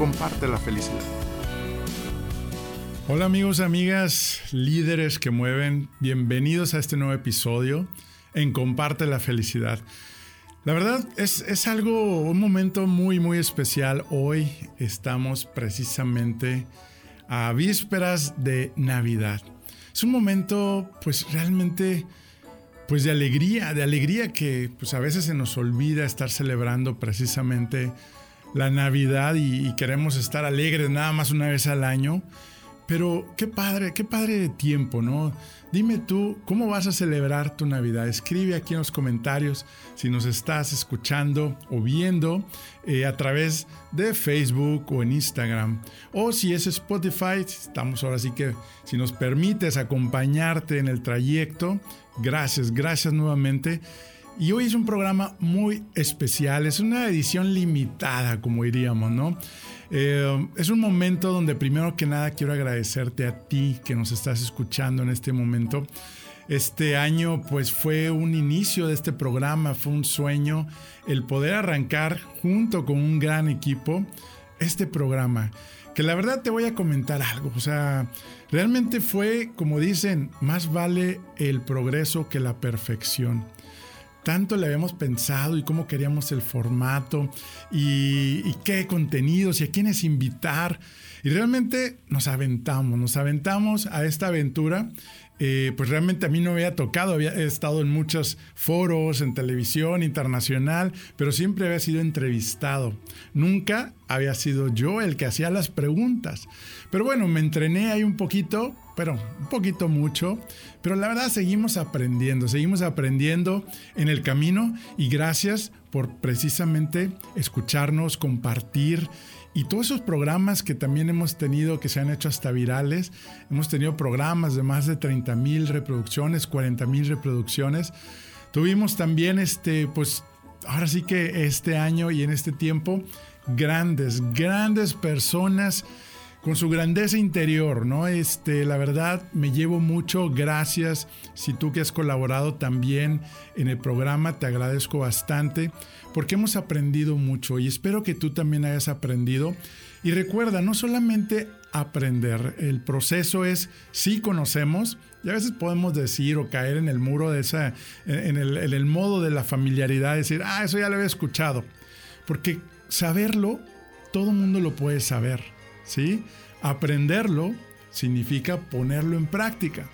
comparte la felicidad. Hola amigos, amigas, líderes que mueven, bienvenidos a este nuevo episodio en Comparte la felicidad. La verdad es, es algo, un momento muy, muy especial. Hoy estamos precisamente a vísperas de Navidad. Es un momento pues realmente pues de alegría, de alegría que pues a veces se nos olvida estar celebrando precisamente la Navidad y, queremos estar alegres nada más una vez al año. Pero qué padre, qué padre de tiempo, ¿no? Dime tú, ¿cómo vas a celebrar tu Navidad? Escribe aquí en los comentarios si nos estás escuchando o viendo eh, a través de Facebook o en Instagram. O si es Spotify, estamos ahora sí que, si nos permites acompañarte en el trayecto, gracias, gracias nuevamente. Y hoy es un programa muy especial, es una edición limitada, como diríamos, ¿no? Eh, es un momento donde primero que nada quiero agradecerte a ti que nos estás escuchando en este momento. Este año pues fue un inicio de este programa, fue un sueño el poder arrancar junto con un gran equipo este programa. Que la verdad te voy a comentar algo, o sea, realmente fue, como dicen, más vale el progreso que la perfección tanto le habíamos pensado y cómo queríamos el formato y, qué contenidos y a quiénes invitar. Y realmente nos aventamos, nos aventamos a esta aventura. Eh, pues realmente a mí no había tocado, había estado en muchos foros, en televisión internacional, pero siempre había sido entrevistado. Nunca había sido yo el que hacía las preguntas. Pero bueno, me entrené ahí un poquito pero un poquito mucho. Pero la verdad seguimos aprendiendo, seguimos aprendiendo en el camino y gracias por precisamente escucharnos, compartir y todos esos programas que también hemos tenido que se han hecho hasta virales. Hemos tenido programas de más de 30 mil reproducciones, 40 mil reproducciones. Tuvimos también este, pues ahora sí que este año y en este tiempo, grandes, grandes personas con su grandeza interior, ¿no? Este, la verdad, me llevo mucho, gracias. Si tú que has colaborado también en el programa, te agradezco bastante porque hemos aprendido mucho y espero que tú también hayas aprendido. Y recuerda, no solamente aprender, el proceso es, sí conocemos, y a veces podemos decir o caer en el muro de esa, en el, en el modo de la familiaridad, decir, ah, eso ya lo había escuchado. Porque saberlo, todo mundo lo puede saber ¿sí? Aprenderlo significa ponerlo en práctica.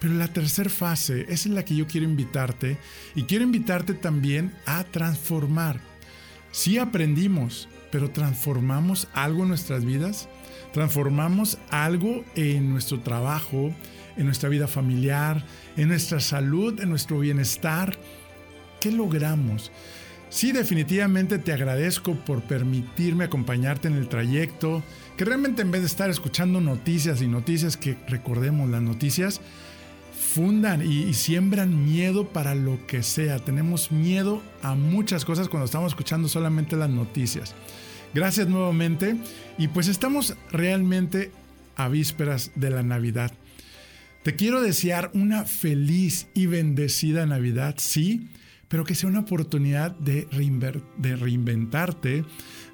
Pero la tercera fase es en la que yo quiero invitarte y quiero invitarte también a transformar. Si aprendimos, pero transformamos algo en nuestras vidas, transformamos algo en nuestro trabajo, en nuestra vida familiar, en nuestra salud, en nuestro bienestar. ¿Qué logramos? Sí, definitivamente te agradezco por permitirme acompañarte en el trayecto, que realmente en vez de estar escuchando noticias y noticias que recordemos las noticias, fundan y, siembran miedo para lo que sea. Tenemos miedo a muchas cosas cuando estamos escuchando solamente las noticias. Gracias nuevamente y pues estamos realmente a vísperas de la Navidad. Te quiero desear una feliz y bendecida Navidad, sí, pero que sea una oportunidad de, reinventarte,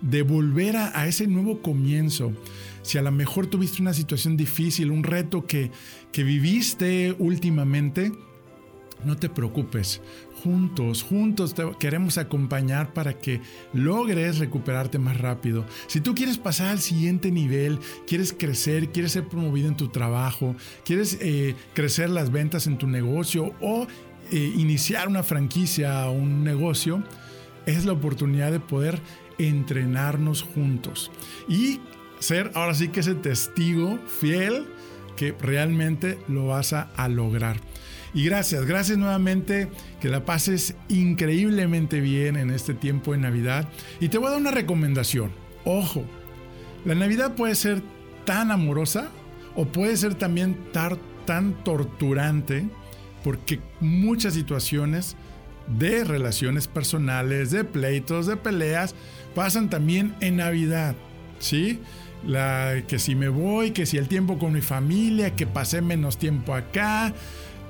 de volver a, ese nuevo comienzo. Si a lo mejor tuviste una situación difícil, un reto que, que viviste últimamente, no te preocupes. Juntos, juntos te queremos acompañar para que logres recuperarte más rápido. Si tú quieres pasar al siguiente nivel, quieres crecer, quieres ser promovido en tu trabajo, quieres eh, crecer las ventas en tu negocio o eh, iniciar una franquicia o un negocio, es la oportunidad de poder entrenarnos juntos y ser ahora sí que ese testigo fiel que realmente lo vas a, a lograr. Y gracias, gracias nuevamente, que la pases increíblemente bien en este tiempo de Navidad. Y te voy a dar una recomendación. Ojo, La Navidad puede ser tan amorosa o puede ser también tan torturante porque muchas situaciones de relaciones personales, de pleitos, de peleas, pasan también en Navidad, ¿sí? La, que si me voy, que si el tiempo con mi familia, que pasé menos tiempo acá,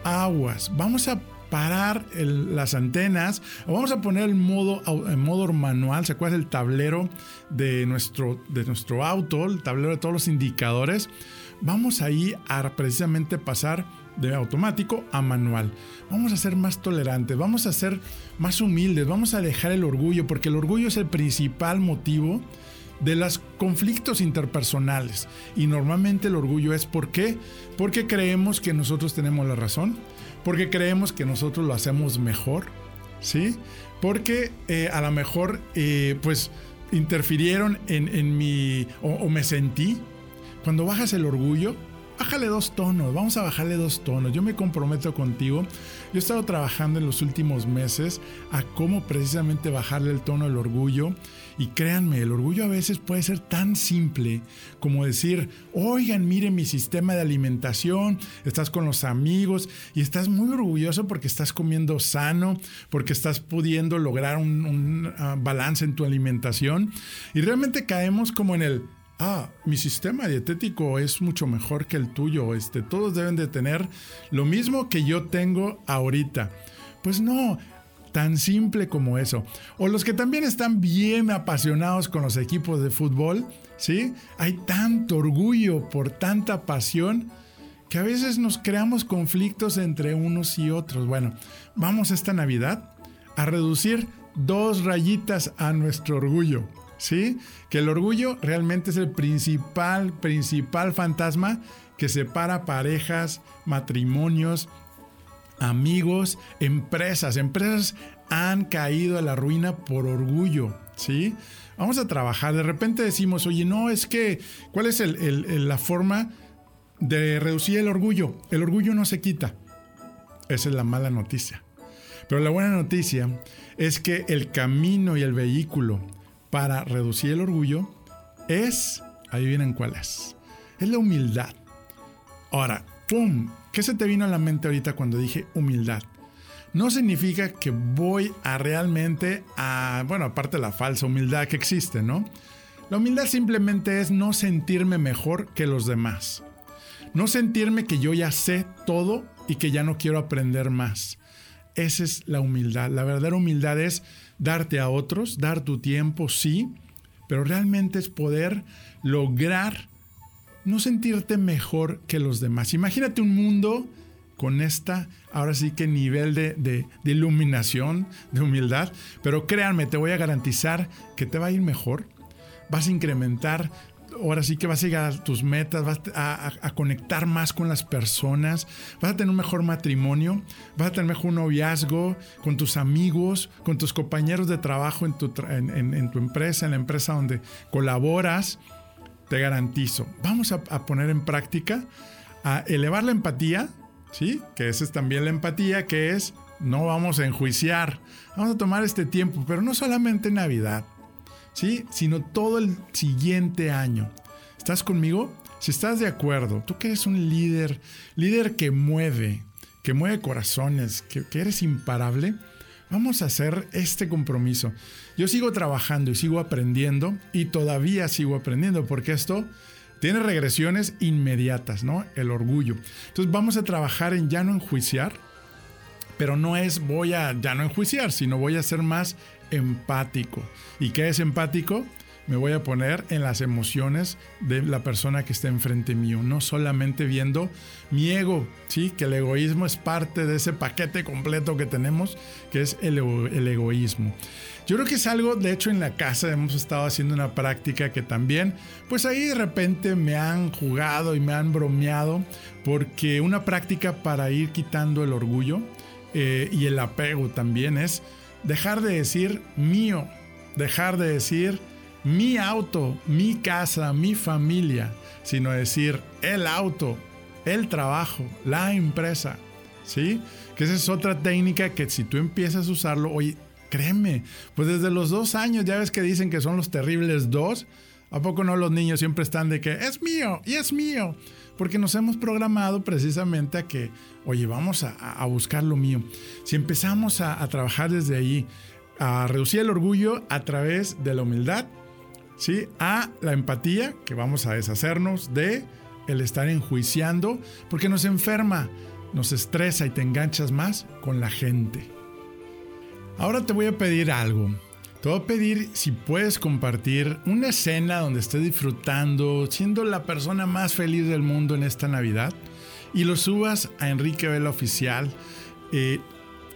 aguas. Vamos a parar las antenas vamos a poner el modo, en modo manual, ¿se acuerda el tablero de nuestro, de nuestro auto, el tablero de todos los indicadores? Vamos ahí a precisamente pasar de automático a manual. Vamos a ser más tolerantes, vamos a ser más humildes, vamos a dejar el orgullo, porque el orgullo es el principal motivo de los conflictos interpersonales. Y normalmente el orgullo es ¿por qué? Porque creemos que nosotros tenemos la razón, porque creemos que nosotros lo hacemos mejor, ¿sí? Porque eh, a lo mejor eh, pues interfirieron en, mi o me sentí. Cuando bajas el orgullo, bájale dos tonos, vamos a bajarle dos tonos. Yo me comprometo contigo. Yo he estado trabajando en los últimos meses a cómo precisamente bajarle el tono del orgullo. Y créanme, el orgullo a veces puede ser tan simple como decir, oigan, miren mi sistema de alimentación, estás con los amigos y estás muy orgulloso porque estás comiendo sano, porque estás pudiendo lograr un, uh, balance en tu alimentación. Y realmente caemos como en el, ah, mi sistema dietético es mucho mejor que el tuyo, este, todos deben de tener lo mismo que yo tengo ahorita. Pues no, tan simple como eso. O los que también están bien apasionados con los equipos de fútbol, ¿sí? Hay tanto orgullo por tanta pasión que a veces nos creamos conflictos entre unos y otros. Bueno, vamos esta Navidad a reducir dos rayitas a nuestro orgullo. ¿Sí? Que el orgullo realmente es el principal, principal fantasma que separa parejas, matrimonios, amigos, empresas. Empresas han caído a la ruina por orgullo, ¿sí? Vamos a trabajar. De repente decimos, oye, no, es que, ¿cuál es la forma de reducir el orgullo? El orgullo no se quita. Esa es la mala noticia. Pero la buena noticia es que el camino y el vehículo para reducir el orgullo es, ahí vienen cuál es, es la humildad. Ahora, ¡pum! ¿Qué se te vino a la mente ahorita cuando dije humildad? No significa que voy a realmente a, bueno, aparte la falsa humildad que existe, ¿no? La humildad simplemente es no sentirme mejor que los demás. No sentirme que yo ya sé todo y que ya no quiero aprender más. Esa es la humildad. La verdadera humildad es darte a otros, dar tu tiempo, sí, pero realmente es poder lograr no sentirte mejor que los demás. Imagínate un mundo con esta, ahora sí que nivel de, de, iluminación, de humildad, pero créanme, te voy a garantizar que te va a ir mejor, vas a incrementar ahora sí que vas a llegar a tus metas, vas a, conectar más con las personas, vas a tener un mejor matrimonio, vas a tener mejor noviazgo con tus amigos, con tus compañeros de trabajo en tu, empresa, en la empresa donde colaboras. Te garantizo. Vamos a, poner en práctica a elevar la empatía, ¿sí? Que esa es también la empatía, que es no vamos a enjuiciar, vamos a tomar este tiempo, pero no solamente en Navidad ¿sí? Sino todo el siguiente año. ¿Estás conmigo? Si estás de acuerdo, tú que eres un líder, líder que mueve, que mueve corazones, que, eres imparable, vamos a hacer este compromiso. Yo sigo trabajando y sigo aprendiendo y todavía sigo aprendiendo porque esto tiene regresiones inmediatas, ¿no? El orgullo. Entonces vamos a trabajar en ya no enjuiciar, pero no es voy a ya no enjuiciar, sino voy a ser más empático. ¿Y qué es empático? Me voy a poner en las emociones de la persona que está enfrente mío, no solamente viendo mi ego, ¿sí? Que el egoísmo es parte de ese paquete completo que tenemos, que es el, el egoísmo. Yo creo que es algo, de hecho en la casa hemos estado haciendo una práctica que también, pues ahí de repente me han jugado y me han bromeado, porque una práctica para ir quitando el orgullo eh, y el apego también es dejar de decir mío, dejar de decir mi auto, mi casa, mi familia, sino decir el auto, el trabajo, la empresa. ¿Sí? Que esa es otra técnica que si tú empiezas a usarlo, oye, créeme, pues desde los dos años ya ves que dicen que son los terribles dos, ¿A poco no los niños siempre están de que es mío y es mío? Porque nos hemos programado precisamente a que, oye, vamos a, buscar lo mío. Si empezamos a, trabajar desde ahí, a reducir el orgullo a través de la humildad, ¿sí? A la empatía, que vamos a deshacernos de el estar enjuiciando, porque nos enferma, nos estresa y te enganchas más con la gente. Ahora te voy a pedir algo. Te voy a pedir si puedes compartir una escena donde estés disfrutando, siendo la persona más feliz del mundo en esta Navidad y lo subas a Enrique Vela Oficial. Eh,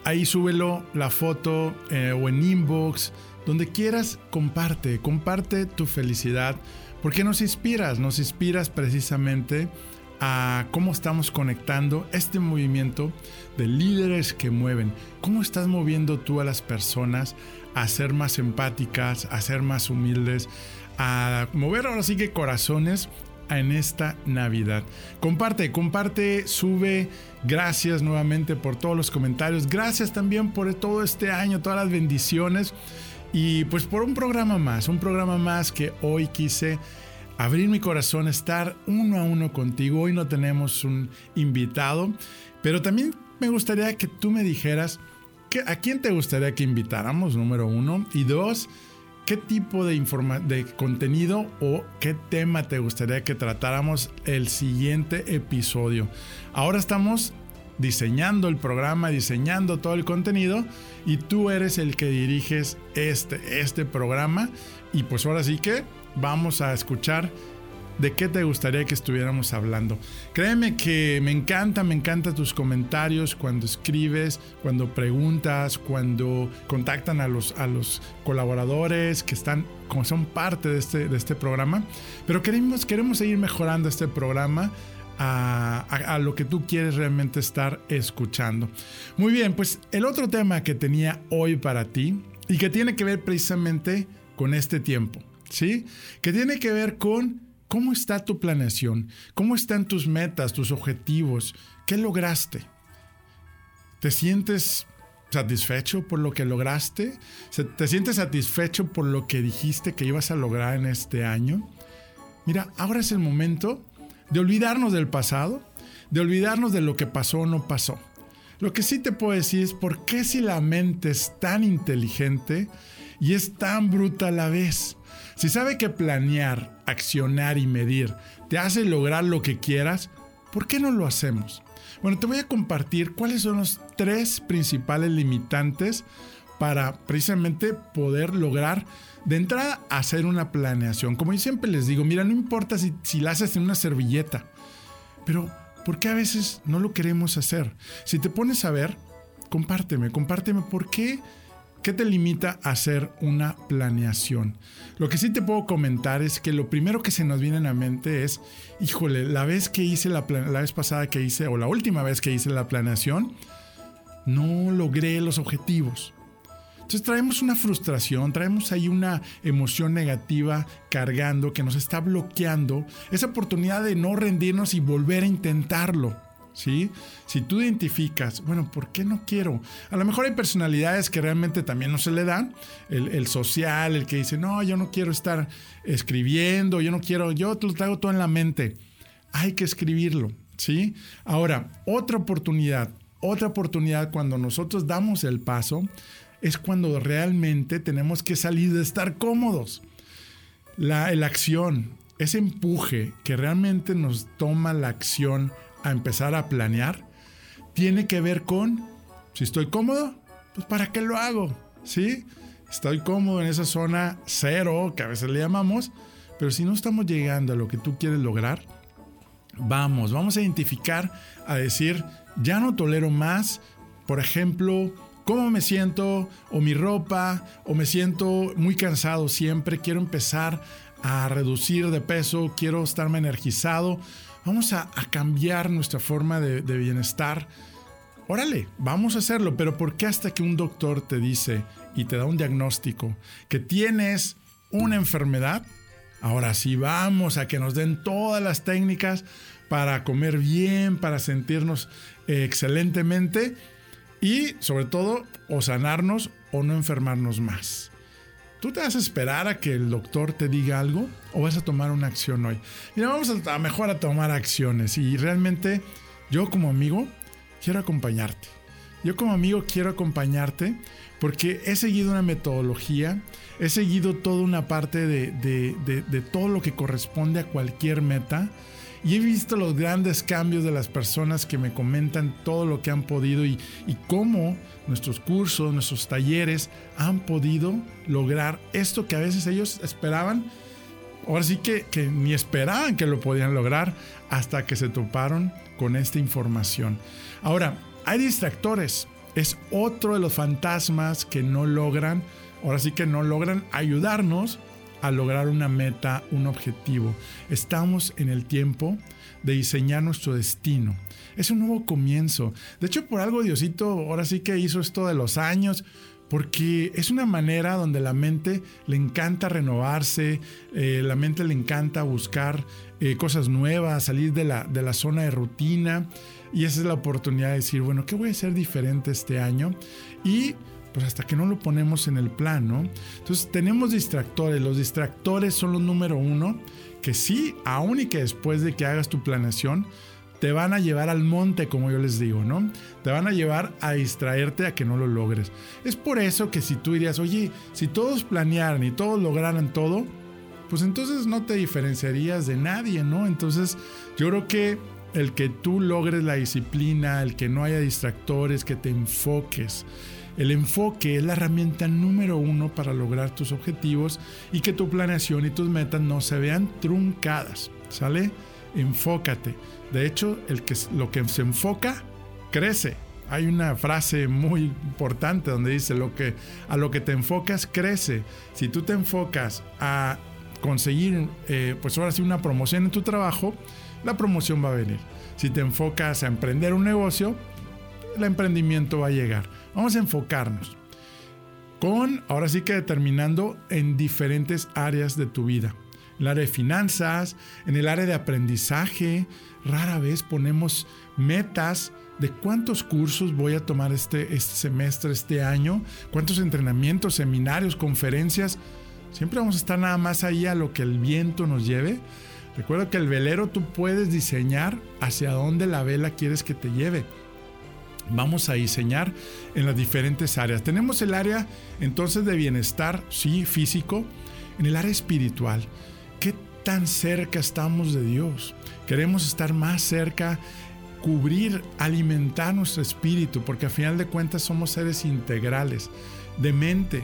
ahí súbelo la foto eh, o en inbox, donde quieras, comparte, comparte tu felicidad, porque nos inspiras, nos inspiras precisamente a cómo estamos conectando este movimiento de líderes que mueven. ¿Cómo estás moviendo tú a las personas a ser más empáticas, a ser más humildes, a mover ahora sí que corazones en esta Navidad. Comparte, comparte, sube. Gracias nuevamente por todos los comentarios. Gracias también por todo este año, todas las bendiciones. Y pues por un programa más, un programa más que hoy quise abrir mi corazón, estar uno a uno contigo. Hoy no tenemos un invitado, pero también me gustaría que tú me dijeras ¿A quién te gustaría que invitáramos? Número uno. Y dos, ¿qué tipo de, de contenido o qué tema te gustaría que tratáramos el siguiente episodio? Ahora estamos diseñando el programa, diseñando todo el contenido y tú eres el que diriges este, este programa. Y pues ahora sí que vamos a escuchar de qué te gustaría que estuviéramos hablando. Créeme que me encanta, me encantan tus comentarios cuando escribes, cuando preguntas, cuando contactan a los, a los colaboradores que están, como son parte de este, de este programa. Pero queremos, queremos seguir mejorando este programa. A, a, lo que tú quieres realmente estar escuchando. Muy bien, pues el otro tema que tenía hoy para ti y que tiene que ver precisamente con este tiempo, ¿sí? Que tiene que ver con ¿Cómo está tu planeación? ¿Cómo están tus metas, tus objetivos? ¿Qué lograste? ¿Te sientes satisfecho por lo que lograste? ¿Te sientes satisfecho por lo que dijiste que ibas a lograr en este año? Mira, ahora es el momento de olvidarnos del pasado, de olvidarnos de lo que pasó o no pasó. Lo que sí te puedo decir es por qué si la mente es tan inteligente y es tan bruta a la vez. Si sabe que planear, accionar y medir te hace lograr lo que quieras, ¿por qué no lo hacemos? Bueno, te voy a compartir cuáles son los tres principales limitantes para precisamente poder lograr de entrada hacer una planeación. Como siempre les digo, mira, no importa si, si la haces en una servilleta, pero ¿por qué a veces no lo queremos hacer? Si te pones a ver, compárteme, compárteme por qué ¿Qué te limita a hacer una planeación? Lo que sí te puedo comentar es que lo primero que se nos viene a la mente es, híjole, la vez que hice la, la vez pasada que hice, o la última vez que hice la planeación, no logré los objetivos. Entonces traemos una frustración, traemos ahí una emoción negativa cargando que nos está bloqueando esa oportunidad de no rendirnos y volver a intentarlo. ¿Sí? Si tú identificas, bueno, ¿por qué no quiero? A lo mejor hay personalidades que realmente también no se le dan, el, social, el que dice, no, yo no quiero estar escribiendo, yo no quiero, yo te lo traigo todo en la mente. Hay que escribirlo, ¿sí? Ahora, otra oportunidad, otra oportunidad cuando nosotros damos el paso es cuando realmente tenemos que salir de estar cómodos. La, la acción, ese empuje que realmente nos toma la acción a empezar a planear tiene que ver con, si estoy cómodo, pues ¿para qué lo hago? ¿Sí? Estoy cómodo en esa zona cero, que a veces le llamamos, pero si no estamos llegando a lo que tú quieres lograr, vamos, vamos a identificar, a decir, ya no tolero más, por ejemplo, cómo me siento, o mi ropa, o me siento muy cansado siempre, quiero empezar a reducir de peso, quiero estarme energizado vamos a, cambiar nuestra forma de, bienestar. Órale, vamos a hacerlo, pero ¿por qué hasta que un doctor te dice y te da un diagnóstico que tienes una enfermedad? Ahora sí, vamos a que nos den todas las técnicas para comer bien, para sentirnos eh, excelentemente y sobre todo o sanarnos o no enfermarnos más. ¿Tú te vas a esperar a que el doctor te diga algo o vas a tomar una acción hoy? Mira, vamos a, a mejor a tomar acciones y realmente yo como amigo quiero acompañarte. Yo como amigo quiero acompañarte porque he seguido una metodología, he seguido toda una parte de, de, todo lo que corresponde a cualquier meta y he visto los grandes cambios de las personas que me comentan todo lo que han podido y, y cómo nuestros cursos, nuestros talleres han podido lograr esto que a veces ellos esperaban. Ahora sí que, que ni esperaban que lo podían lograr hasta que se toparon con esta información. Ahora, hay distractores. Es otro de los fantasmas que no logran, ahora sí que no logran ayudarnos a lograr una meta, un objetivo. Estamos en el tiempo de diseñar nuestro destino. Es un nuevo comienzo. De hecho, por algo Diosito ahora sí que hizo esto de los años, porque es una manera donde la mente le encanta renovarse, eh, la mente le encanta buscar eh, cosas nuevas, salir de la, de la zona de rutina. Y esa es la oportunidad de decir, bueno, ¿qué voy a hacer diferente este año? Y pues hasta que no lo ponemos en el plan, ¿no? Entonces tenemos distractores. Los distractores son los número uno, que sí, aún y que después de que hagas tu planeación, te van a llevar al monte, como yo les digo, ¿no? Te van a llevar a distraerte a que no lo logres. Es por eso que si tú dirías, oye, si todos planearan y todos lograran todo, pues entonces no te diferenciarías de nadie, ¿no? Entonces yo creo que el que tú logres la disciplina, el que no haya distractores, que te enfoques. El enfoque es la herramienta número uno para lograr tus objetivos y que tu planeación y tus metas no se vean truncadas. ¿Sale? Enfócate. De hecho, lo que se enfoca, crece. Hay una frase muy importante donde dice que a lo que te enfocas crece. Si tú te enfocas a conseguir, eh, pues ahora sí, una promoción en tu trabajo, la promoción va a venir. Si te enfocas a emprender un negocio, el emprendimiento va a llegar. Vamos a enfocarnos con, ahora sí que determinando en diferentes áreas de tu vida. En el área de finanzas, en el área de aprendizaje, rara vez ponemos metas de cuántos cursos voy a tomar este, este semestre, este año, cuántos entrenamientos, seminarios, conferencias. Siempre vamos a estar nada más ahí a lo que el viento nos lleve. Recuerda que el velero tú puedes diseñar hacia dónde la vela quieres que te lleve. Vamos a diseñar en las diferentes áreas. Tenemos el área entonces de bienestar, sí, físico, en el área espiritual. ¿Qué tan cerca estamos de Dios? Queremos estar más cerca, cubrir, alimentar nuestro espíritu, porque a final de cuentas somos seres integrales, de mente,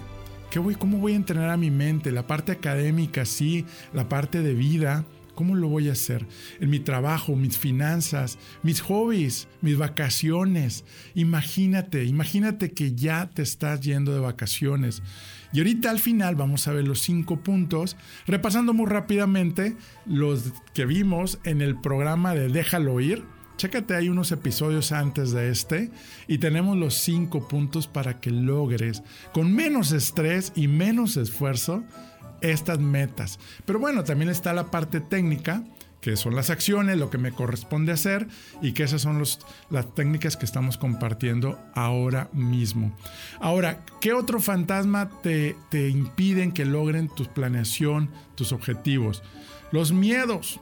¿Qué voy, ¿Cómo voy a entrenar a mi mente? La parte académica, sí, la parte de vida, ¿Cómo lo voy a hacer? En mi trabajo, mis finanzas, mis hobbies, mis vacaciones. Imagínate, imagínate que ya te estás yendo de vacaciones. Y ahorita al final vamos a ver los cinco puntos, repasando muy rápidamente los que vimos en el programa de Déjalo ir. Chécate ahí unos episodios antes de este y tenemos los cinco puntos para que logres con menos estrés y menos esfuerzo estas metas. Pero bueno, también está la parte técnica, que son las acciones, lo que me corresponde hacer y que esas son las técnicas que estamos compartiendo ahora mismo. Ahora, ¿qué otro fantasma te, te impiden que logren tu planeación, tus objetivos? Los miedos.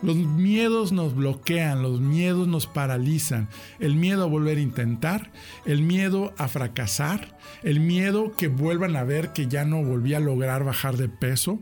Los miedos nos bloquean, los miedos nos paralizan. El miedo a volver a intentar, el miedo a fracasar, el miedo que vuelvan a ver que ya no volví a lograr bajar de peso,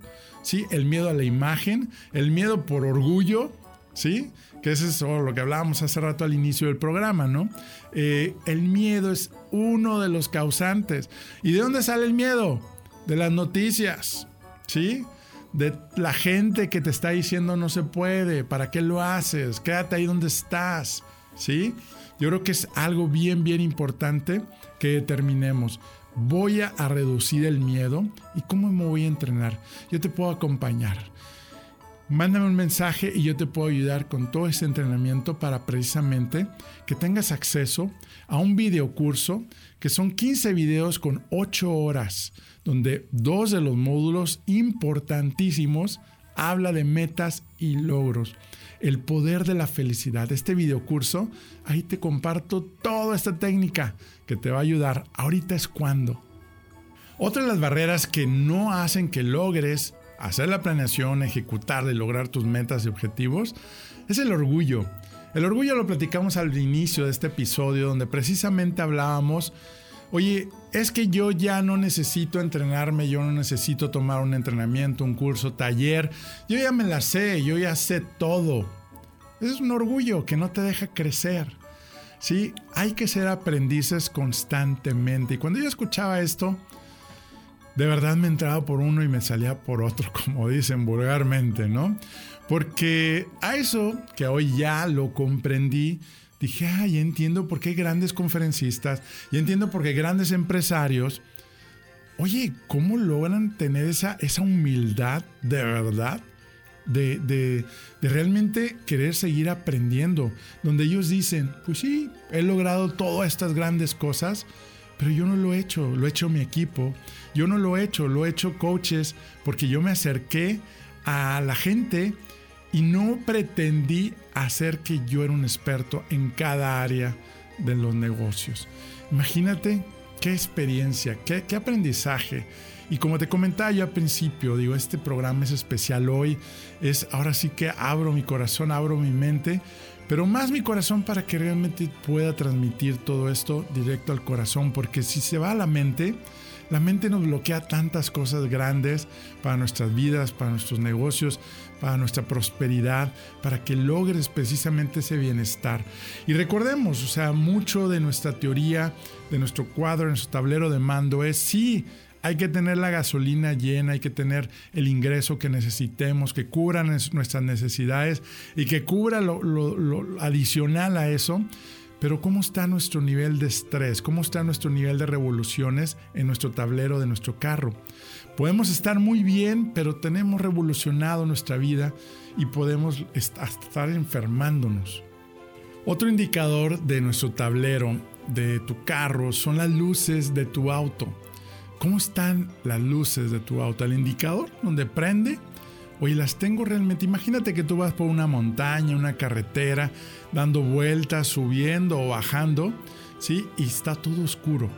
¿sí? el miedo a la imagen, el miedo por orgullo, ¿sí? que es eso lo que hablábamos hace rato al inicio del programa, ¿no? Eh, el miedo es uno de los causantes. ¿Y de dónde sale el miedo? De las noticias, ¿sí? de la gente que te está diciendo no se puede, ¿para qué lo haces? Quédate ahí donde estás, ¿sí? Yo creo que es algo bien, bien importante que determinemos. Voy a, reducir el miedo y cómo me voy a entrenar. Yo te puedo acompañar. Mándame un mensaje y yo te puedo ayudar con todo ese entrenamiento para precisamente que tengas acceso a un video curso que son 15 videos con 8 horas donde dos de los módulos importantísimos habla de metas y logros. El poder de la felicidad. Este videocurso, ahí te comparto toda esta técnica que te va a ayudar. Ahorita es cuando. Otra de las barreras que no hacen que logres hacer la planeación, ejecutar y lograr tus metas y objetivos es el orgullo. El orgullo lo platicamos al inicio de este episodio donde precisamente hablábamos, oye, es que yo ya no necesito entrenarme, yo no necesito tomar un entrenamiento, un curso, taller, yo ya me la sé, yo ya sé todo. Es un orgullo que no te deja crecer. Sí, hay que ser aprendices constantemente. Y cuando yo escuchaba esto, de verdad me entraba por uno y me salía por otro, como dicen vulgarmente, ¿no? Porque a eso que hoy ya lo comprendí, dije, ay, entiendo por qué grandes conferencistas y entiendo por qué grandes empresarios, oye, ¿cómo logran tener esa, esa humildad de verdad? De, de, de, realmente querer seguir aprendiendo, donde ellos dicen, pues sí, he logrado todas estas grandes cosas, pero yo no lo he hecho, lo he hecho mi equipo, yo no lo he hecho, lo he hecho coaches, porque yo me acerqué a la gente y no pretendí hacer que yo era un experto en cada área de los negocios. Imagínate qué experiencia, qué, aprendizaje. Y como te comentaba yo al principio, digo, este programa es especial hoy, es ahora sí que abro mi corazón, abro mi mente, pero más mi corazón para que realmente pueda transmitir todo esto directo al corazón, porque si se va a la mente, la mente nos bloquea tantas cosas grandes para nuestras vidas, para nuestros negocios, para nuestra prosperidad, para que logres precisamente ese bienestar. Y recordemos, o sea, mucho de nuestra teoría, de nuestro cuadro, de nuestro tablero de mando es sí. Hay que tener la gasolina llena, hay que tener el ingreso que necesitemos, que cubra nuestras necesidades y que cubra lo, lo adicional a eso pero ¿cómo está nuestro nivel de estrés? ¿Cómo está nuestro nivel de revoluciones en nuestro tablero de nuestro carro? Podemos estar muy bien, pero tenemos revolucionado nuestra vida y podemos estar enfermándonos. Otro indicador de nuestro tablero de tu carro son las luces de tu auto. ¿Cómo están las luces de tu auto? El indicador donde prende Oye, las tengo realmente. Imagínate que tú vas por una montaña, una carretera, dando vueltas, subiendo o bajando, ¿sí? Y está todo oscuro.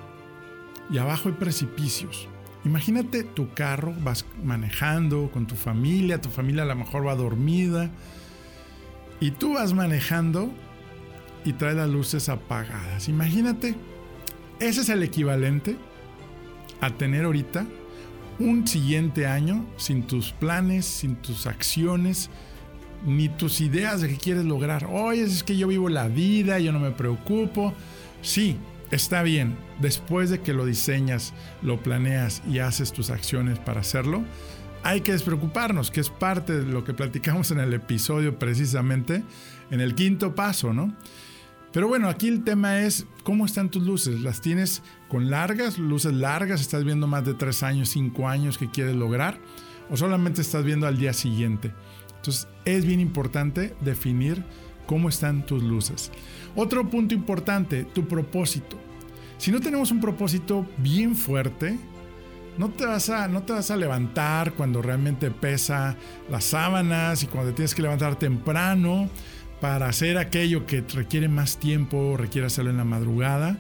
Y abajo hay precipicios. Imagínate tu carro, vas manejando con tu familia, tu familia a lo mejor va dormida. Y tú vas manejando y trae las luces apagadas. Imagínate, ese es el equivalente a tener ahorita un siguiente año sin tus planes, sin tus acciones, ni tus ideas de qué quieres lograr. Oye, es que yo vivo la vida, yo no me preocupo. Sí, está bien. Después de que lo diseñas, lo planeas y haces tus acciones para hacerlo, hay que despreocuparnos, que es parte de lo que platicamos en el episodio precisamente, en el quinto paso, ¿no? Pero bueno, aquí el tema es cómo están tus luces. ¿Las tienes con largas, luces largas? ¿Estás viendo más de tres años, cinco años que quieres lograr? ¿O solamente estás viendo al día siguiente? Entonces es bien importante definir cómo están tus luces. Otro punto importante, tu propósito. Si no tenemos un propósito bien fuerte, no te, vas a, no te vas a levantar cuando realmente pesa las sábanas y cuando te tienes que levantar temprano para hacer aquello que requiere más tiempo, requiere hacerlo en la madrugada.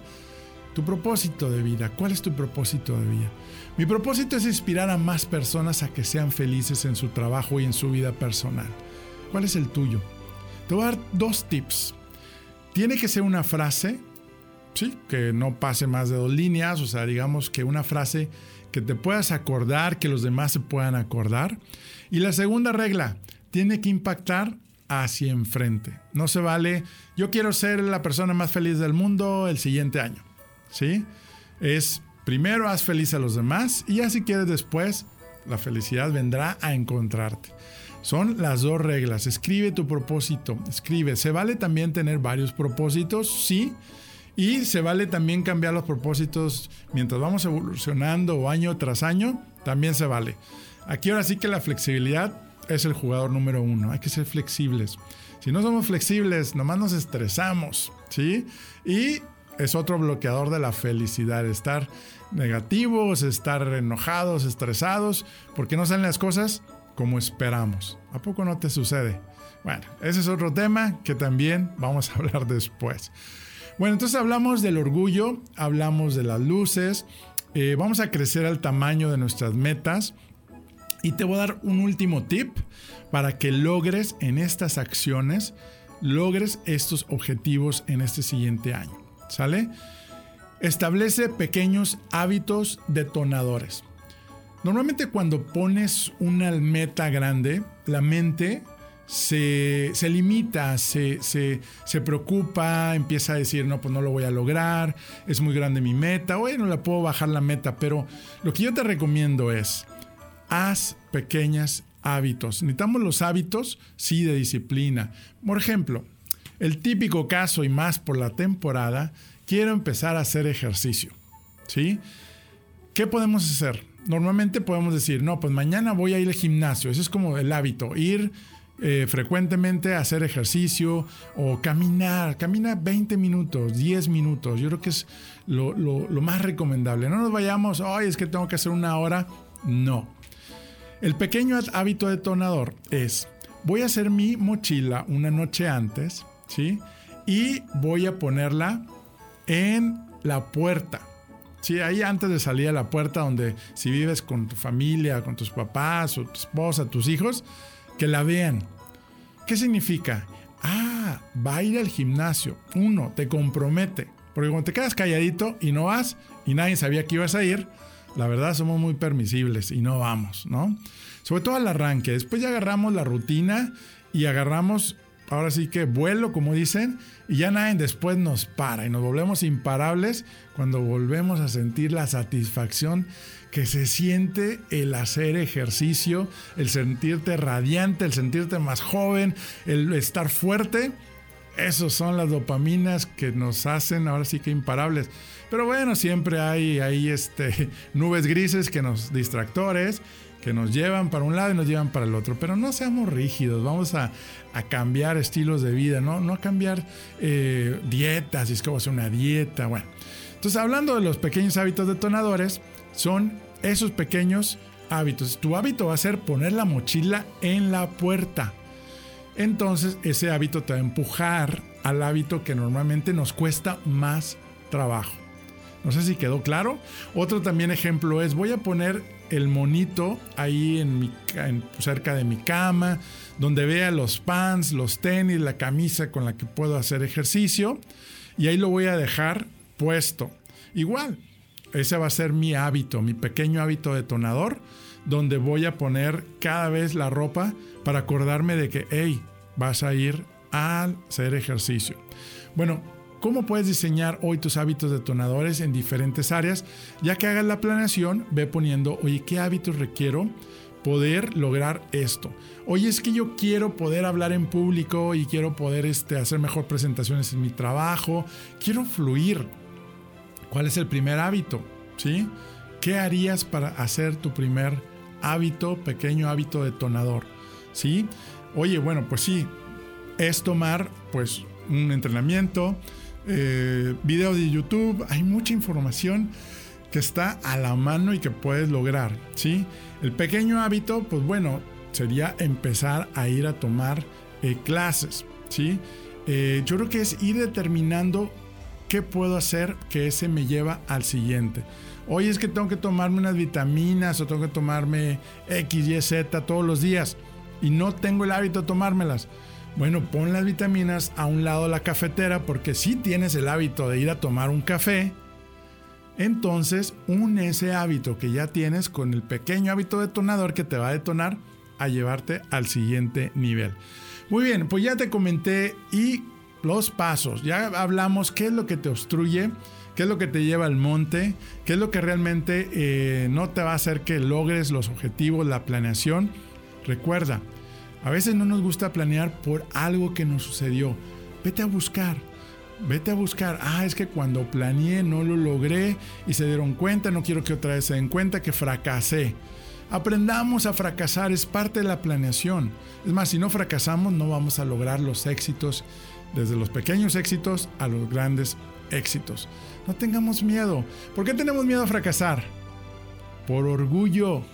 Tu propósito de vida, ¿cuál es tu propósito de vida? Mi propósito es inspirar a más personas a que sean felices en su trabajo y en su vida personal. ¿Cuál es el tuyo? Te voy a dar dos tips. Tiene que ser una frase, sí, que no pase más de dos líneas, o sea, digamos que una frase que te puedas acordar, que los demás se puedan acordar. Y la segunda regla, tiene que impactar hacia enfrente. No se vale, yo quiero ser la persona más feliz del mundo el siguiente año. ¿Sí? Es primero haz feliz a los demás y ya si quieres después, la felicidad vendrá a encontrarte. Son las dos reglas. Escribe tu propósito. Escribe. Se vale también tener varios propósitos, sí. Y se vale también cambiar los propósitos mientras vamos evolucionando año tras año. También se vale. Aquí ahora sí que la flexibilidad es el jugador número uno. Hay que ser flexibles. Si no somos flexibles, nomás nos estresamos, ¿sí? Y es otro bloqueador de la felicidad, estar negativos, estar enojados, estresados, porque no salen las cosas como esperamos. ¿A poco no te sucede? Bueno, ese es otro tema que también vamos a hablar después. Bueno, entonces hablamos del orgullo, hablamos de las luces, eh, vamos a crecer al tamaño de nuestras metas. Y te voy a dar un último tip para que logres en estas acciones, logres estos objetivos en este siguiente año. ¿Sale? Establece pequeños hábitos detonadores. Normalmente cuando pones una meta grande, la mente se, limita, se, se, preocupa, empieza a decir, no, pues no lo voy a lograr, es muy grande mi meta, oye, no la puedo bajar la meta, pero lo que yo te recomiendo es, haz pequeños hábitos. Necesitamos los hábitos, sí, de disciplina. Por ejemplo, el típico caso y más por la temporada, quiero empezar a hacer ejercicio, ¿sí? ¿Qué podemos hacer? Normalmente podemos decir, no, pues mañana voy a ir al gimnasio, ese es como el hábito, ir eh, frecuentemente hacer ejercicio o caminar. Camina 20 minutos, 10 minutos. Yo creo que es lo, más recomendable. No nos vayamos, ay, es que tengo que hacer una hora. No. El pequeño hábito detonador es, voy a hacer mi mochila una noche antes, ¿sí? Y voy a ponerla en la puerta. Sí, ahí antes de salir a la puerta donde si vives con tu familia, con tus papás o tu esposa, tus hijos, que la vean. ¿Qué significa? Ah, va a ir al gimnasio. Uno, te compromete. Porque cuando te quedas calladito y no vas y nadie sabía que ibas a ir, la verdad somos muy permisibles y no vamos, ¿no? Sobre todo al arranque. Después ya agarramos la rutina y agarramos, ahora sí que vuelo, como dicen, y ya nadie después nos para y nos volvemos imparables cuando volvemos a sentir la satisfacción que se siente el hacer ejercicio, el sentirte radiante, el sentirte más joven, el estar fuerte. Esas son las dopaminas que nos hacen ahora sí que imparables. Pero bueno, siempre hay, este, nubes grises que nos distractores, nos llevan para un lado y nos llevan para el otro. Pero no seamos rígidos, vamos a, cambiar estilos de vida, no, a cambiar eh, dietas, y es que voy a hacer una dieta. Bueno, entonces hablando de los pequeños hábitos detonadores, son esos pequeños hábitos. Tu hábito va a ser poner la mochila en la puerta. Entonces ese hábito te va a empujar al hábito que normalmente nos cuesta más trabajo. No sé si quedó claro. Otro también ejemplo es voy a poner el monito ahí en cerca de mi cama, donde vea los pants, los tenis, la camisa con la que puedo hacer ejercicio. Y ahí lo voy a dejar puesto. Igual, ese va a ser mi hábito, mi pequeño hábito detonador, donde voy a poner cada vez la ropa para acordarme de que, hey, vas a ir a hacer ejercicio. Bueno, ¿cómo puedes diseñar hoy tus hábitos detonadores en diferentes áreas? Ya que hagas la planeación, ve poniendo, oye, ¿qué hábitos requiero? poder lograr esto. Oye, es que yo quiero poder hablar en público y quiero poder este, hacer mejor presentaciones en mi trabajo, quiero fluir. ¿Cuál es el primer hábito? ¿Sí? ¿Qué harías para hacer tu primer hábito, pequeño hábito detonador? ¿Sí? Oye, bueno, pues sí, es tomar pues un entrenamiento, eh, video de YouTube, hay mucha información que está a la mano y que puedes lograr, ¿sí? El pequeño hábito, pues bueno, sería empezar a ir a tomar eh, clases, ¿sí? Eh, yo creo que es ir determinando ¿qué puedo hacer que ese me lleva al siguiente? Oye, es que tengo que tomarme unas vitaminas o tengo que tomarme X, Y, Z todos los días y no tengo el hábito de tomármelas. Bueno, pon las vitaminas a un lado de la cafetera porque si tienes el hábito de ir a tomar un café, entonces une ese hábito que ya tienes con el pequeño hábito detonador que te va a detonar a llevarte al siguiente nivel. Muy bien, pues ya te comenté y los pasos. Ya hablamos qué es lo que te obstruye, qué es lo que te lleva al monte, qué es lo que realmente eh, no te va a hacer que logres los objetivos, la planeación. Recuerda, a veces no nos gusta planear por algo que nos sucedió. Vete a buscar. Vete a buscar, ah, es que cuando planeé no lo logré y se dieron cuenta, no quiero que otra vez se den cuenta que fracasé. Aprendamos a fracasar, es parte de la planeación. Es más, si no fracasamos no vamos a lograr los éxitos desde los pequeños éxitos a los grandes éxitos. No tengamos miedo. ¿Por qué tenemos miedo a fracasar? Por orgullo.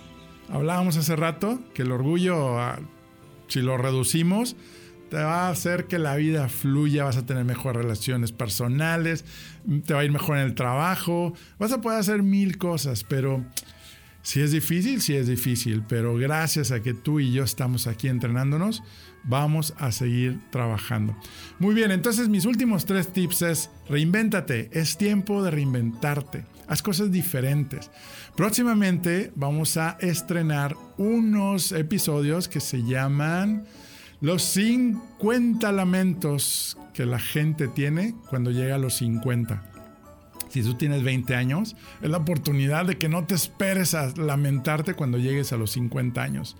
Hablábamos hace rato que el orgullo, ah, si lo reducimos, te va a hacer que la vida fluya, vas a tener mejores relaciones personales, te va a ir mejor en el trabajo, vas a poder hacer mil cosas, pero si es difícil, si es difícil, pero gracias a que tú y yo estamos aquí entrenándonos, vamos a seguir trabajando. Muy bien, entonces mis últimos tres tips es reinvéntate, es tiempo de reinventarte, haz cosas diferentes. Próximamente vamos a estrenar unos episodios que se llaman los 50 lamentos que la gente tiene cuando llega a los 50. Si tú tienes 20 años, es la oportunidad de que no te esperes a lamentarte cuando llegues a los 50 años.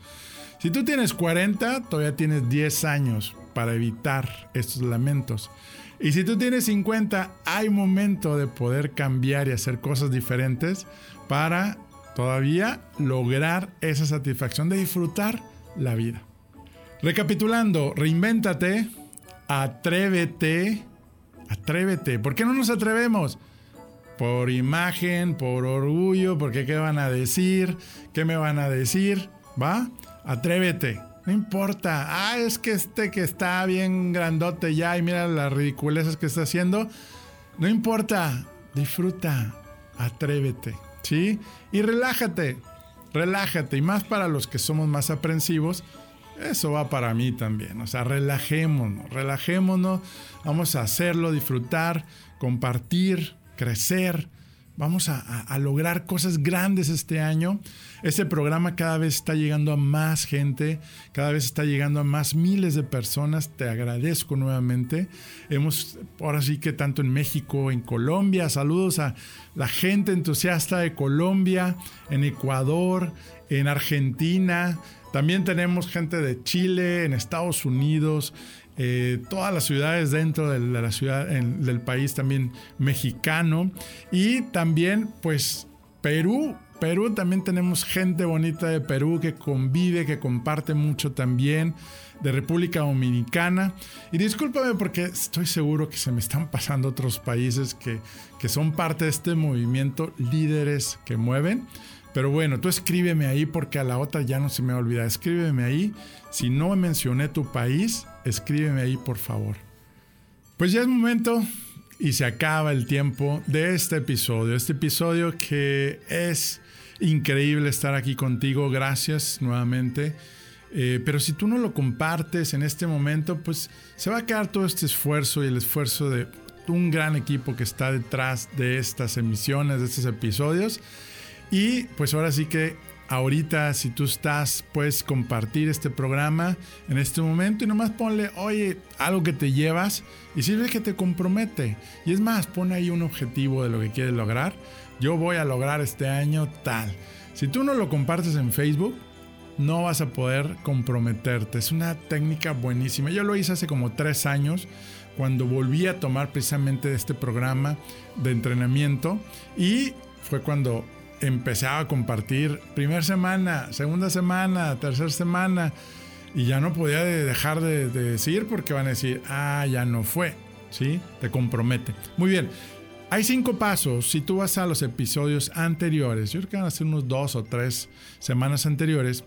Si tú tienes 40, todavía tienes 10 años para evitar estos lamentos. Y si tú tienes 50, hay momento de poder cambiar y hacer cosas diferentes para todavía lograr esa satisfacción de disfrutar la vida. Recapitulando, reinvéntate, atrévete, atrévete. ¿Por qué no nos atrevemos? Por imagen, por orgullo, porque qué van a decir, qué me van a decir, ¿va? Atrévete. No importa. Ah, es que este que está bien grandote ya y mira las ridiculeces que está haciendo. No importa. Disfruta. Atrévete. ¿Sí? Y relájate. Relájate. Y más para los que somos más aprensivos eso va para mí también. O sea, relajémonos, relajémonos. Vamos a hacerlo, disfrutar, compartir, crecer. Vamos a, lograr cosas grandes este año. Este programa cada vez está llegando a más gente, cada vez está llegando a más miles de personas. Te agradezco nuevamente. Hemos, ahora sí que tanto en México, en Colombia, saludos a la gente entusiasta de Colombia, en Ecuador, en Argentina, también tenemos gente de Chile, en Estados Unidos, eh, todas las ciudades dentro de la ciudad del país también mexicano y también pues Perú. Perú también tenemos gente bonita de Perú que convive, que comparte mucho también de República Dominicana. Y discúlpame porque estoy seguro que se me están pasando otros países que, que son parte de este movimiento, líderes que mueven. Pero bueno, tú escríbeme ahí porque a la otra ya no se me olvida. Escríbeme ahí. Si no mencioné tu país, escríbeme ahí por favor. Pues ya es momento y se acaba el tiempo de este episodio. Este episodio que es increíble estar aquí contigo. Gracias nuevamente. Eh, pero si tú no lo compartes en este momento, pues se va a quedar todo este esfuerzo y el esfuerzo de un gran equipo que está detrás de estas emisiones, de estos episodios. Y pues ahora sí que ahorita si tú estás, puedes compartir este programa en este momento y nomás ponle, oye, algo que te llevas y sirve que te compromete. Y es más, pon ahí un objetivo de lo que quieres lograr. Yo voy a lograr este año tal. Si tú no lo compartes en Facebook, no vas a poder comprometerte. Es una técnica buenísima. Yo lo hice hace como tres años cuando volví a tomar precisamente este programa de entrenamiento y fue cuando empecé a compartir primera semana, segunda semana, tercera semana, y ya no podía dejar de, decir porque van a decir, ah, ya no fue, ¿sí? Te compromete. Muy bien. Hay cinco pasos. Si tú vas a los episodios anteriores, yo creo que van a ser unos dos o tres semanas anteriores,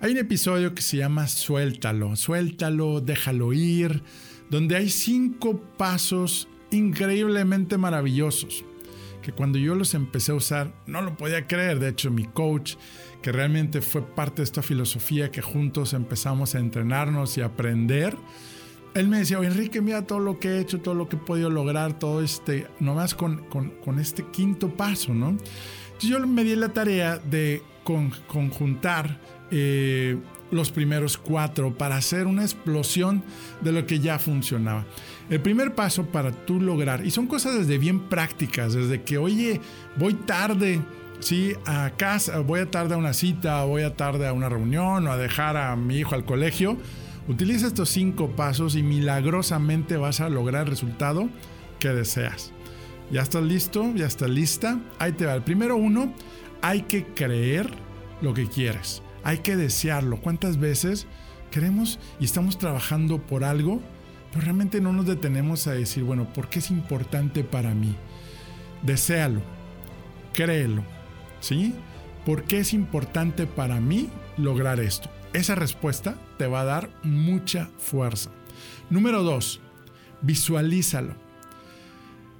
hay un episodio que se llama Suéltalo, suéltalo, déjalo ir, donde hay cinco pasos increíblemente maravillosos que cuando yo los empecé a usar no lo podía creer. De hecho, mi coach, que realmente fue parte de esta filosofía que juntos empezamos a entrenarnos y aprender, él me decía, Enrique, mira todo lo que he hecho, todo lo que he podido lograr, todo este, nomás con, con, este quinto paso, ¿no? Yo me di la tarea de conjuntar eh, los primeros cuatro para hacer una explosión de lo que ya funcionaba. El primer paso para tú lograr, y son cosas desde bien prácticas, desde que, oye, voy tarde, ¿sí? A casa, voy a tarde a una cita, voy a tarde a una reunión o a dejar a mi hijo al colegio, utiliza estos cinco pasos y milagrosamente vas a lograr el resultado que deseas. ¿Ya estás listo? ¿Ya estás lista? Ahí te va. El primero uno, hay que creer lo que quieres. Hay que desearlo. ¿Cuántas veces queremos y estamos trabajando por algo, pero realmente no nos detenemos a decir, bueno, ¿por qué es importante para mí? Desealo, créelo, ¿sí? ¿Por qué es importante para mí lograr esto? Esa respuesta te va a dar mucha fuerza. Número dos, visualízalo.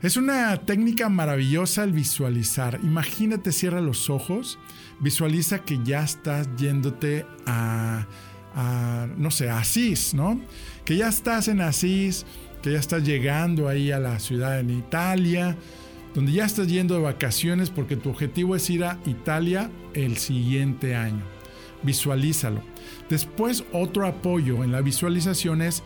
Es una técnica maravillosa el visualizar. Imagínate, cierra los ojos, visualiza que ya estás yéndote a, no sé, a Asís, ¿no? Que ya estás en Asís, que ya estás llegando ahí a la ciudad en Italia, donde ya estás yendo de vacaciones porque tu objetivo es ir a Italia el siguiente año. Visualízalo. Después otro apoyo en la visualización es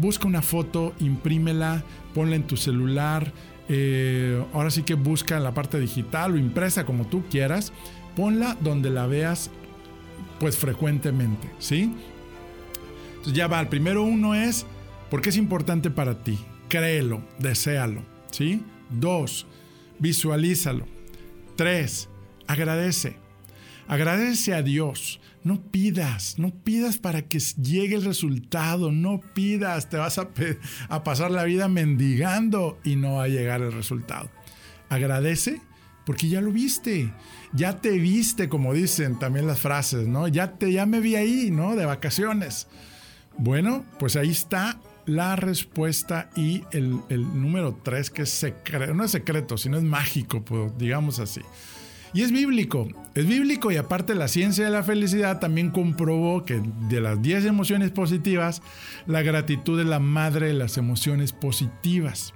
busca una foto, imprímela, ponla en tu celular. Eh, ahora sí que busca la parte digital o impresa como tú quieras. Ponla donde la veas pues frecuentemente, ¿sí? Entonces ya va, el primero uno es, porque es importante para ti? Créelo, deséalo, ¿sí? Dos, visualízalo. Tres, agradece. Agradece a Dios. No pidas, no pidas para que llegue el resultado, no pidas, te vas a, a, pasar la vida mendigando y no va a llegar el resultado. Agradece porque ya lo viste, ya te viste, como dicen también las frases, ¿no? Ya, te, ya me vi ahí, ¿no? De vacaciones. Bueno, pues ahí está la respuesta y el, número tres, que es secreto, no es secreto, sino es mágico, pues, digamos así. Y es bíblico, es bíblico y aparte la ciencia de la felicidad también comprobó que de las 10 emociones positivas, la gratitud es la madre de las emociones positivas.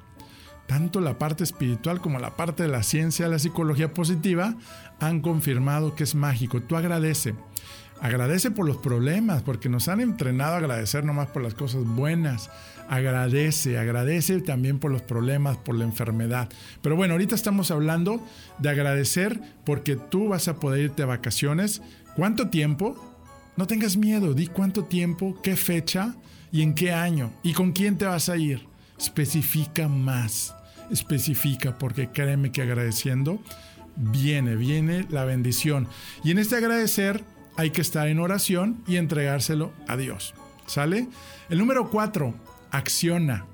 Tanto la parte espiritual como la parte de la ciencia la psicología positiva han confirmado que es mágico. Tú agradece. Agradece por los problemas, porque nos han entrenado a agradecer nomás por las cosas buenas. Agradece, agradece también por los problemas, por la enfermedad. Pero bueno, ahorita estamos hablando de agradecer porque tú vas a poder irte a vacaciones. ¿Cuánto tiempo? No tengas miedo, di cuánto tiempo, qué fecha y en qué año y con quién te vas a ir. Especifica más, especifica porque créeme que agradeciendo viene, viene la bendición. Y en este agradecer hay que estar en oración y entregárselo a Dios. ¿Sale? El número cuatro, acciona.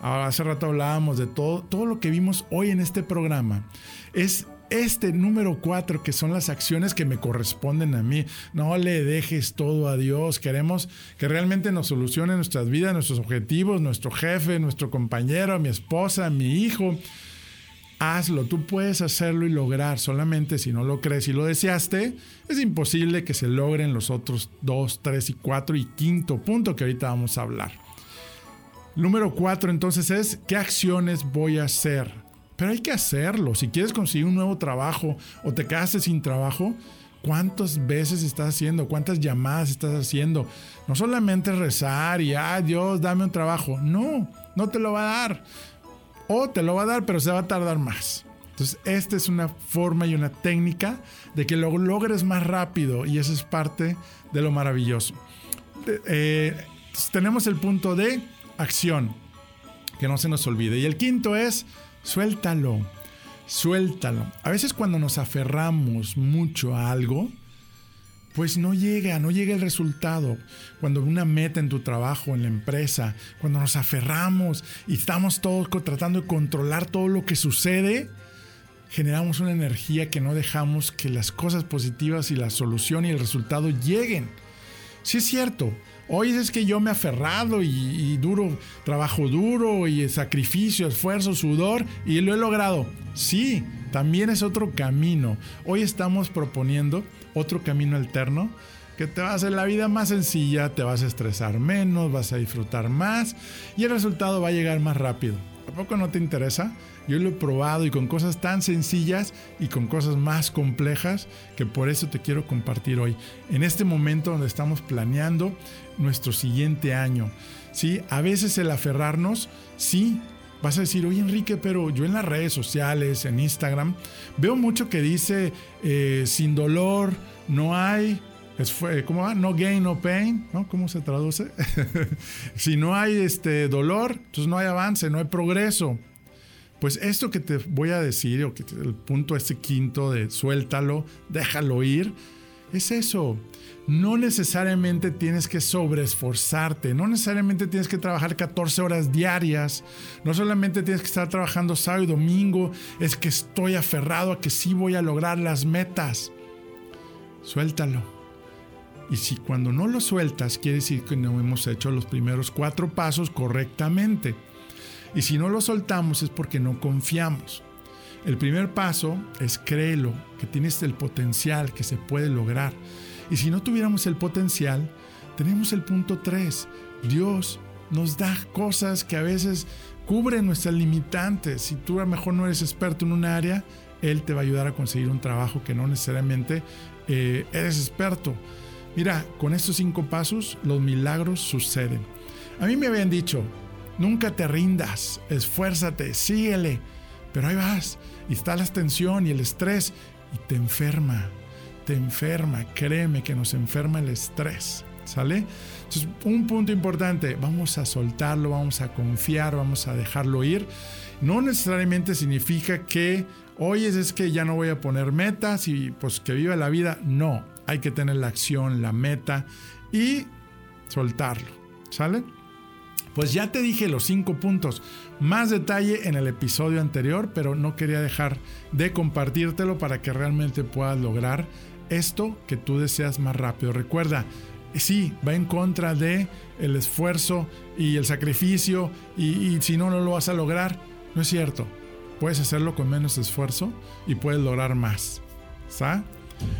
Ahora, hace rato hablábamos de todo, todo lo que vimos hoy en este programa. Es este número cuatro, que son las acciones que me corresponden a mí. No le dejes todo a Dios. Queremos que realmente nos solucione nuestras vidas, nuestros objetivos, nuestro jefe, nuestro compañero, mi esposa, mi hijo hazlo, tú puedes hacerlo y lograr, solamente si no lo crees y lo deseaste, es imposible que se logren los otros dos, tres y cuatro y quinto punto que ahorita vamos a hablar. Número cuatro entonces es, ¿qué acciones voy a hacer? Pero hay que hacerlo. Si quieres conseguir un nuevo trabajo o te quedaste sin trabajo, ¿cuántas veces estás haciendo? ¿Cuántas llamadas estás haciendo? No solamente rezar y, ah, Dios, dame un trabajo. No, no te lo va a dar o te lo va a dar, pero se va a tardar más. Entonces, esta es una forma y una técnica de que lo logres más rápido y eso es parte de lo maravilloso. Eh, tenemos el punto de acción, que no se nos olvide. Y el quinto es, suéltalo, suéltalo. A veces cuando nos aferramos mucho a algo, pues no llega, no llega el resultado. Cuando una meta en tu trabajo, en la empresa, cuando nos aferramos y estamos todos tratando de controlar todo lo que sucede, generamos una energía que no dejamos que las cosas positivas y la solución y el resultado lleguen. Sí es cierto, hoy es que yo me he aferrado y, y duro, trabajo duro y sacrificio, esfuerzo, sudor y lo he logrado. Sí, también es otro camino. Hoy estamos proponiendo otro camino alterno que te va a hacer la vida más sencilla, te vas a estresar menos, vas a disfrutar más y el resultado va a llegar más rápido. ¿A poco no te interesa? Yo lo he probado y con cosas tan sencillas y con cosas más complejas que por eso te quiero compartir hoy. En este momento donde estamos planeando nuestro siguiente año. ¿sí? A veces el aferrarnos, sí, vas a decir, oye Enrique, pero yo en las redes sociales, en Instagram, veo mucho que dice, eh, sin dolor no hay, es, ¿cómo va? No gain, no pain, ¿no? ¿Cómo se traduce? si no hay este dolor, entonces no hay avance, no hay progreso. Pues esto que te voy a decir, o que el punto este quinto de suéltalo, déjalo ir, es eso. No necesariamente tienes que sobreesforzarte, no necesariamente tienes que trabajar 14 horas diarias, no solamente tienes que estar trabajando sábado y domingo, es que estoy aferrado a que sí voy a lograr las metas. Suéltalo. Y si cuando no lo sueltas, quiere decir que no hemos hecho los primeros cuatro pasos correctamente. Y si no lo soltamos es porque no confiamos. El primer paso es créelo, que tienes el potencial, que se puede lograr. Y si no tuviéramos el potencial, tenemos el punto 3. Dios nos da cosas que a veces cubren nuestras limitantes. Si tú a lo mejor no eres experto en un área, Él te va a ayudar a conseguir un trabajo que no necesariamente eh, eres experto. Mira, con estos cinco pasos los milagros suceden. A mí me habían dicho, nunca te rindas, esfuérzate, síguele. Pero ahí vas, y está la tensión y el estrés, y te enferma, te enferma, créeme que nos enferma el estrés, ¿sale? Entonces, un punto importante, vamos a soltarlo, vamos a confiar, vamos a dejarlo ir. No necesariamente significa que, oye, es que ya no voy a poner metas y pues que viva la vida. No, hay que tener la acción, la meta y soltarlo, ¿sale? Pues ya te dije los cinco puntos. Más detalle en el episodio anterior, pero no quería dejar de compartírtelo para que realmente puedas lograr esto que tú deseas más rápido. Recuerda, sí, va en contra de el esfuerzo y el sacrificio y, si no, no lo vas a lograr. No es cierto. Puedes hacerlo con menos esfuerzo y puedes lograr más. ¿Está?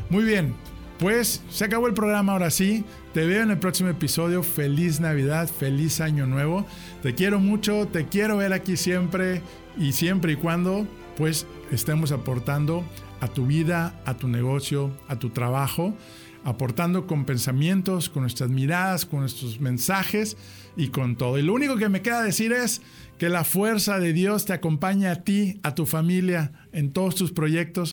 Muy bien. Pues se acabó el programa ahora sí. Te veo en el próximo episodio. Feliz Navidad, feliz Año Nuevo. Te quiero mucho, te quiero ver aquí siempre y siempre y cuando pues estemos aportando a tu vida, a tu negocio, a tu trabajo aportando con pensamientos, con nuestras miradas, con nuestros mensajes y con todo. Y lo único que me queda decir es que la fuerza de Dios te acompañe a ti, a tu familia, en todos tus proyectos.